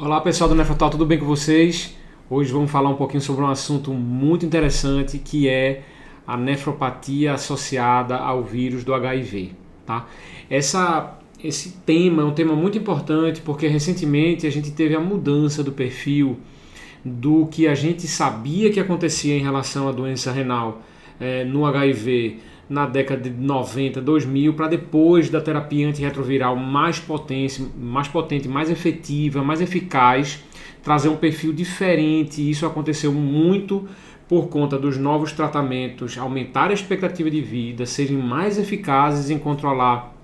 Olá pessoal do Nefrotal, tudo bem com vocês? Hoje vamos falar um pouquinho sobre um assunto muito interessante que é a nefropatia associada ao vírus do HIV. Tá? Essa, esse tema é um tema muito importante porque recentemente a gente teve a mudança do perfil do que a gente sabia que acontecia em relação à doença renal é, no HIV na década de 90, 2000, para depois da terapia antirretroviral mais potente, mais potente, mais efetiva, mais eficaz, trazer um perfil diferente. Isso aconteceu muito por conta dos novos tratamentos, aumentar a expectativa de vida, serem mais eficazes em controlar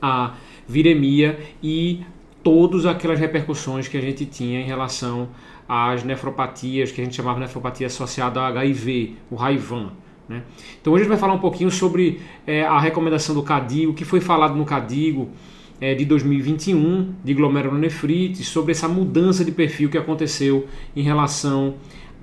a viremia e todas aquelas repercussões que a gente tinha em relação às nefropatias, que a gente chamava de nefropatia associada ao HIV, o Raivan. Né? Então hoje a gente vai falar um pouquinho sobre é, a recomendação do CADIGO, o que foi falado no CADIGO é, de 2021 de glomerulonefrite, sobre essa mudança de perfil que aconteceu em relação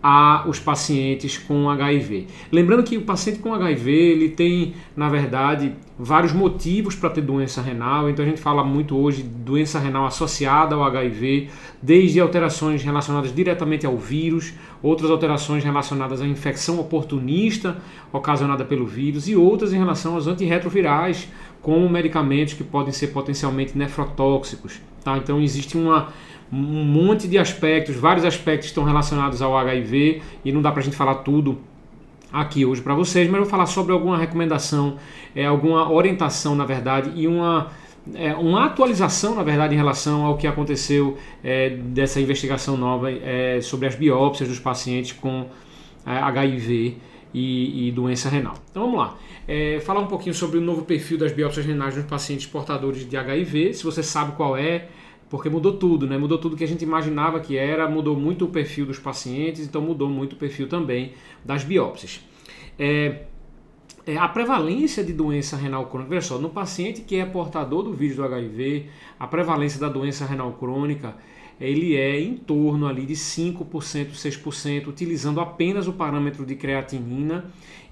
a os pacientes com HIV. Lembrando que o paciente com HIV ele tem, na verdade, vários motivos para ter doença renal. Então a gente fala muito hoje de doença renal associada ao HIV, desde alterações relacionadas diretamente ao vírus, outras alterações relacionadas à infecção oportunista ocasionada pelo vírus e outras em relação aos antirretrovirais, como medicamentos que podem ser potencialmente nefrotóxicos. Tá? Então existe uma um monte de aspectos, vários aspectos estão relacionados ao HIV e não dá para a gente falar tudo aqui hoje para vocês, mas eu vou falar sobre alguma recomendação, é, alguma orientação, na verdade, e uma, é, uma atualização, na verdade, em relação ao que aconteceu é, dessa investigação nova é, sobre as biópsias dos pacientes com HIV é, e, e, doença renal. Então vamos lá. É, falar um pouquinho sobre o novo perfil das biópsias renais nos pacientes portadores de HIV. Se você sabe qual é, porque mudou tudo, né? Mudou tudo que a gente imaginava que era, mudou muito o perfil dos pacientes, então mudou muito o perfil também das biópsias. É, é, a prevalência de doença renal crônica, veja só, no paciente que é portador do vírus do HIV, a prevalência da doença renal crônica ele é em torno ali de 5%, 6%, utilizando apenas o parâmetro de creatinina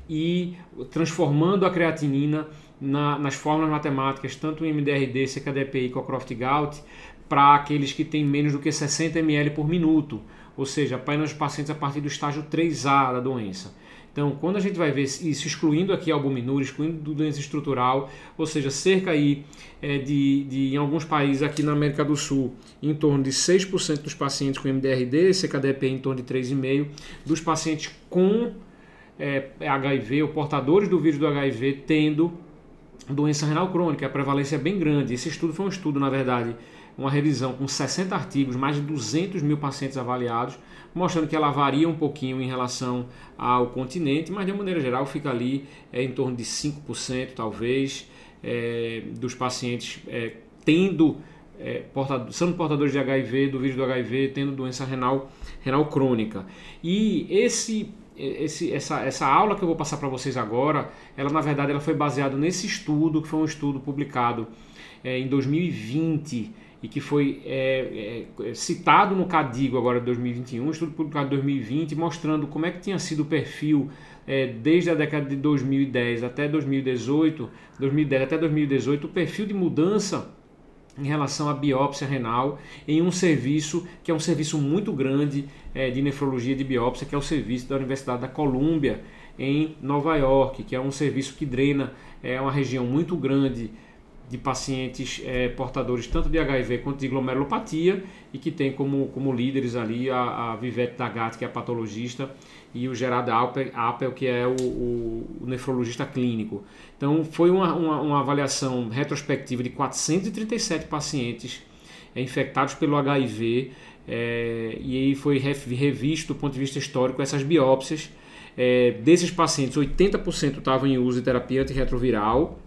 e transformando a creatinina na, nas fórmulas matemáticas, tanto o MDRD, CKDPI e Cockcroft-Gault, para aqueles que têm menos do que 60 ml por minuto, ou seja, apenas os pacientes a partir do estágio 3A da doença. Então, quando a gente vai ver isso excluindo aqui albuminúria, excluindo doença estrutural, ou seja, cerca aí é, de, de, em alguns países aqui na América do Sul, em torno de 6% dos pacientes com MDRD, CKDP em torno de 3,5%, dos pacientes com é, HIV ou portadores do vírus do HIV tendo doença renal crônica, a prevalência é bem grande. Esse estudo foi um estudo, na verdade, uma revisão com 60 artigos, mais de 200 mil pacientes avaliados, mostrando que ela varia um pouquinho em relação ao continente, mas de uma maneira geral fica ali é, em torno de 5%, talvez, é, dos pacientes é, tendo, é, sendo portadores de HIV, do vírus do HIV, tendo doença renal, renal crônica. E esse esse, essa, essa aula que eu vou passar para vocês agora, ela na verdade ela foi baseada nesse estudo, que foi um estudo publicado é, em 2020 e que foi é, é, citado no CADIGO agora de 2021, um estudo publicado em 2020, mostrando como é que tinha sido o perfil é, desde a década de 2010 até 2018, 2010 até 2018, o perfil de mudança em relação à biópsia renal em um serviço que é um serviço muito grande é, de nefrologia de biópsia, que é o serviço da Universidade da Colômbia em Nova York, que é um serviço que drena é uma região muito grande de pacientes é, portadores tanto de HIV quanto de glomerulopatia e que tem como, como líderes ali a, a Vivete Dagat, que é a patologista, e o Gerard Appel, que é o, o, nefrologista clínico. Então foi uma, uma, uma, avaliação retrospectiva de 437 pacientes é, infectados pelo HIV é, e aí foi revisto do ponto de vista histórico essas biópsias. Desses pacientes, 80% estavam em uso de terapia antirretroviral,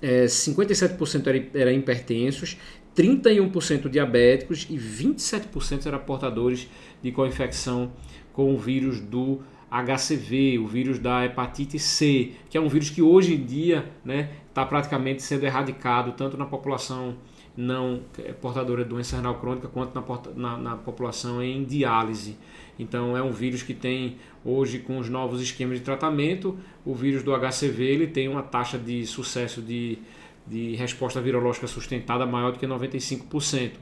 é, 57% eram era hipertensos, 31% diabéticos e 27% eram portadores de co-infecção com o vírus do HCV, o vírus da hepatite C, que é um vírus que hoje em dia está né, tá praticamente sendo erradicado tanto na população não é, portadora de doença renal crônica quanto na, na, na, população em diálise. Então é um vírus que tem hoje com os novos esquemas de tratamento, o vírus do HCV ele tem uma taxa de sucesso de, de resposta virológica sustentada maior do que 95%.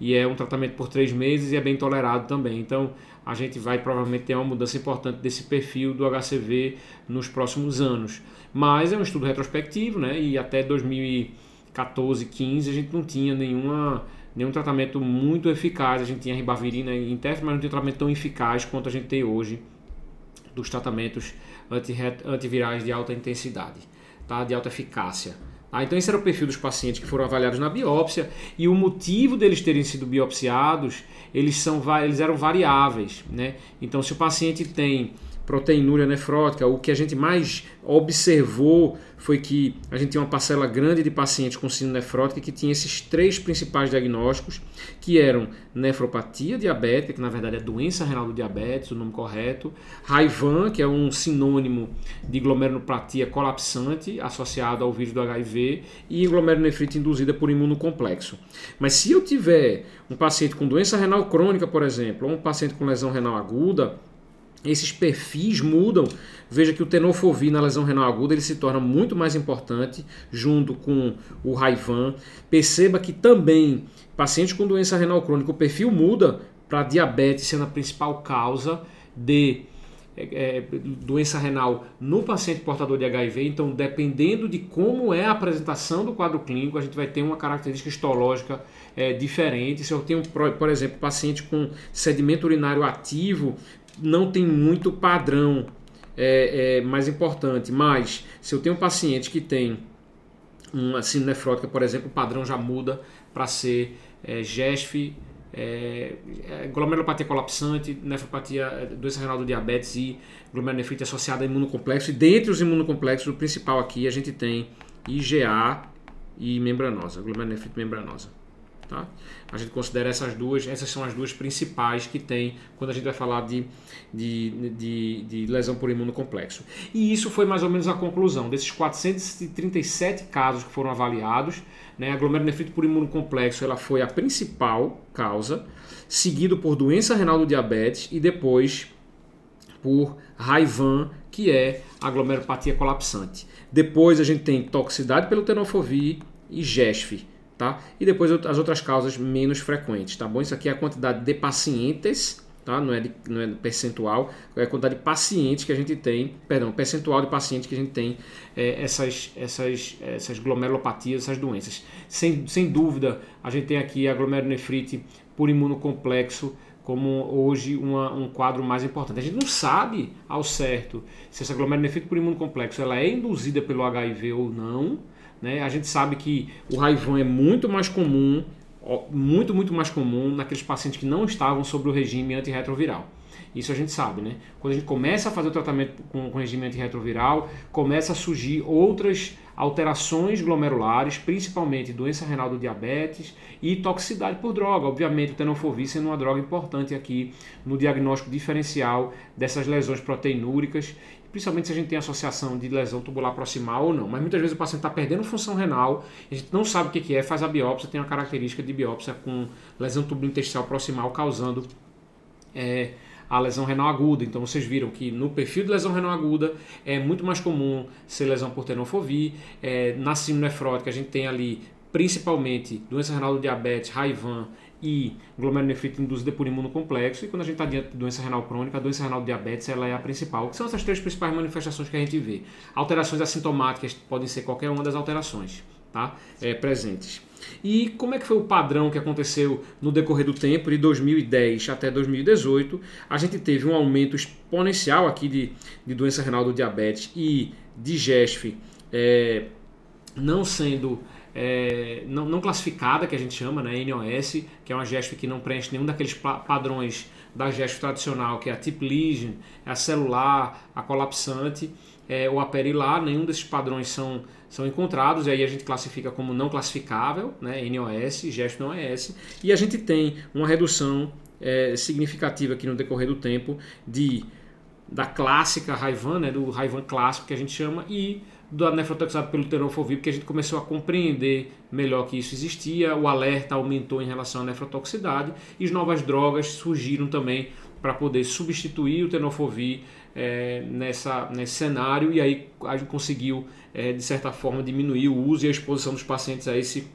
e é um tratamento por três meses e é bem tolerado também. Então a gente vai provavelmente ter uma mudança importante desse perfil do HCV nos próximos anos. Mas é um estudo retrospectivo, né? E até 2014, 15 a gente não tinha nenhuma nenhum tratamento muito eficaz. A gente tinha ribavirina em teste, mas não tinha um tratamento tão eficaz quanto a gente tem hoje dos tratamentos antivirais de alta intensidade, tá? de alta eficácia. Tá? Então, esse era o perfil dos pacientes que foram avaliados na biópsia e o motivo deles terem sido biopsiados, eles, são, eles eram variáveis. Né? Então, se o paciente tem proteinúria nefrótica, o que a gente mais observou foi que a gente tinha uma parcela grande de pacientes com síndrome nefrótica que tinha esses três principais diagnósticos, que eram nefropatia diabética, que na verdade é doença renal do diabetes, o nome correto, Raivan, que é um sinônimo de glomerulopatia colapsante associado ao vírus do HIV, e glomerulonefrite induzida por imunocomplexo. Mas se eu tiver um paciente com doença renal crônica, por exemplo, ou um paciente com lesão renal aguda, esses perfis mudam. Veja que o tenofovir na lesão renal aguda ele se torna muito mais importante junto com o Raivan. Perceba que também pacientes com doença renal crônica o perfil muda para diabetes sendo a principal causa de é, é, doença renal no paciente portador de HIV. Então, dependendo de como é a apresentação do quadro clínico, a gente vai ter uma característica histológica é, diferente. Se eu tenho, por exemplo, paciente com sedimento urinário ativo, não tem muito padrão é, é, mais importante, mas se eu tenho um paciente que tem uma síndrome nefrótica, por exemplo, o padrão já muda para ser é, GESF, é, é, glomerulopatia colapsante, nefropatia, é, doença renal do diabetes e glomerulonefrite associada a imunocomplexo. E dentre os imunocomplexos, o principal aqui a gente tem IgA e membranosa, glomerulonefrite membranosa. Tá? A gente considera essas duas, essas são as duas principais que tem quando a gente vai falar de, de, de, de lesão por imunocomplexo. E isso foi mais ou menos a conclusão desses 437 casos que foram avaliados. Né, a glomerulonefrite por imunocomplexo ela foi a principal causa, seguido por doença renal do diabetes e depois por Raivan, que é a glomerulopatia colapsante. Depois a gente tem toxicidade pelo tenofovir e GESF tá? E depois as outras causas menos frequentes, tá bom? Isso aqui é a quantidade de pacientes, tá? Não é, de, não é percentual, é a quantidade de pacientes que a gente tem, perdão, percentual de pacientes que a gente tem é, essas, essas, essas glomerulopatias, essas doenças. Sem, sem dúvida, a gente tem aqui a glomerulonefrite por imunocomplexo como hoje uma, um quadro mais importante. A gente não sabe ao certo se essa glomerulonefrite por imunocomplexo ela é induzida pelo HIV ou não, né? A gente sabe que o Raivan é muito mais comum, muito, muito mais comum naqueles pacientes que não estavam sobre o regime antirretroviral. Isso a gente sabe, né? Quando a gente começa a fazer o tratamento com, com regime antirretroviral, começa a surgir outras alterações glomerulares, principalmente doença renal do diabetes e toxicidade por droga. Obviamente, o tenofovir sendo uma droga importante aqui no diagnóstico diferencial dessas lesões proteinúricas principalmente se a gente tem associação de lesão tubular proximal ou não. Mas muitas vezes o paciente está perdendo função renal, a gente não sabe o que é, faz a biópsia, tem uma característica de biópsia com lesão tubulointestinal proximal causando é, a lesão renal aguda. Então vocês viram que no perfil de lesão renal aguda é muito mais comum ser lesão por tenofovir. É, na síndrome nefrótica a gente tem ali principalmente doença renal do diabetes, Raivan e glomerulonefrite induzida por imunocomplexo. E quando a gente está diante de doença renal crônica, a doença renal do diabetes ela é a principal. Que são essas três principais manifestações que a gente vê. Alterações assintomáticas podem ser qualquer uma das alterações tá? É, presentes. E como é que foi o padrão que aconteceu no decorrer do tempo, de 2010 até 2018? A gente teve um aumento exponencial aqui de, de doença renal do diabetes e de GESF é, não sendo é, não, não, classificada, que a gente chama, né, NOS, que é uma GESF que não preenche nenhum daqueles padrões da GESF tradicional, que é a tip lesion, é a celular, a colapsante, é, ou a perilar, nenhum desses padrões são, são encontrados, e aí a gente classifica como não classificável, né, NOS, GESF não é S, e a gente tem uma redução é, significativa aqui no decorrer do tempo de da clássica Raivan, né, do Raivan clássico que a gente chama, e da nefrotoxina pelo tenofovir, porque a gente começou a compreender melhor que isso existia, o alerta aumentou em relação à nefrotoxicidade e as novas drogas surgiram também para poder substituir o tenofovir é, nessa, nesse cenário e aí a gente conseguiu, é, de certa forma, diminuir o uso e a exposição dos pacientes a esse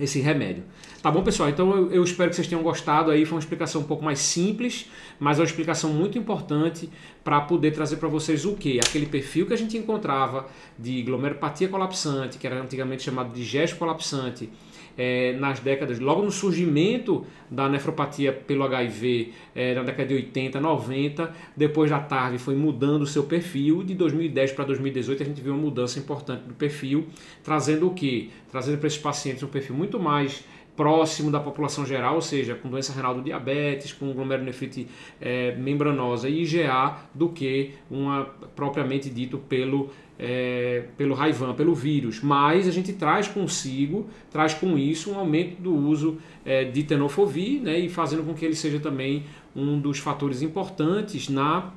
esse remédio. Tá bom, pessoal? Então eu, eu, espero que vocês tenham gostado aí. Foi uma explicação um pouco mais simples, mas é uma explicação muito importante para poder trazer para vocês o que? Aquele perfil que a gente encontrava de glomerulopatia colapsante, que era antigamente chamado de gesto colapsante, é, nas décadas, logo no surgimento da nefropatia pelo HIV, é, na década de 80, 90, depois da tarde foi mudando o seu perfil, de 2010 para 2018 a gente viu uma mudança importante do perfil, trazendo o que? Trazendo para esses pacientes um perfil muito mais próximo da população geral, ou seja, com doença renal do diabetes, com glomerulonefrite é, membranosa e IgA, do que uma propriamente dito pelo é, pelo raivan, pelo vírus, mas a gente traz consigo, traz com isso um aumento do uso é, de tenofovir, né, e fazendo com que ele seja também um dos fatores importantes na,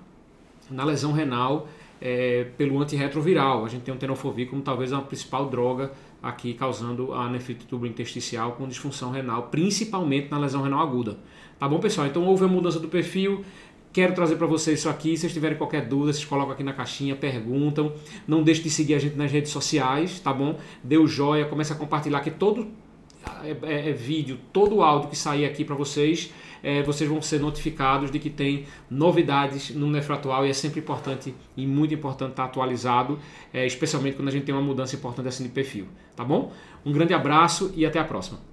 na lesão renal é, pelo antirretroviral. A gente tem o tenofovir como talvez a principal droga aqui causando a nefrite intersticial com disfunção renal, principalmente na lesão renal aguda. Tá bom, pessoal? Então houve a mudança do perfil, Quero trazer para vocês isso aqui. Se vocês tiverem qualquer dúvida, vocês colocam aqui na caixinha, perguntam. Não deixe de seguir a gente nas redes sociais, tá bom? Dê o joia, comece a compartilhar que todo é, é, é vídeo, todo o áudio que sair aqui para vocês, é, vocês vão ser notificados de que tem novidades no Nefratual e é sempre importante e muito importante estar atualizado, é, especialmente quando a gente tem uma mudança importante assim de perfil, tá bom? Um grande abraço e até a próxima.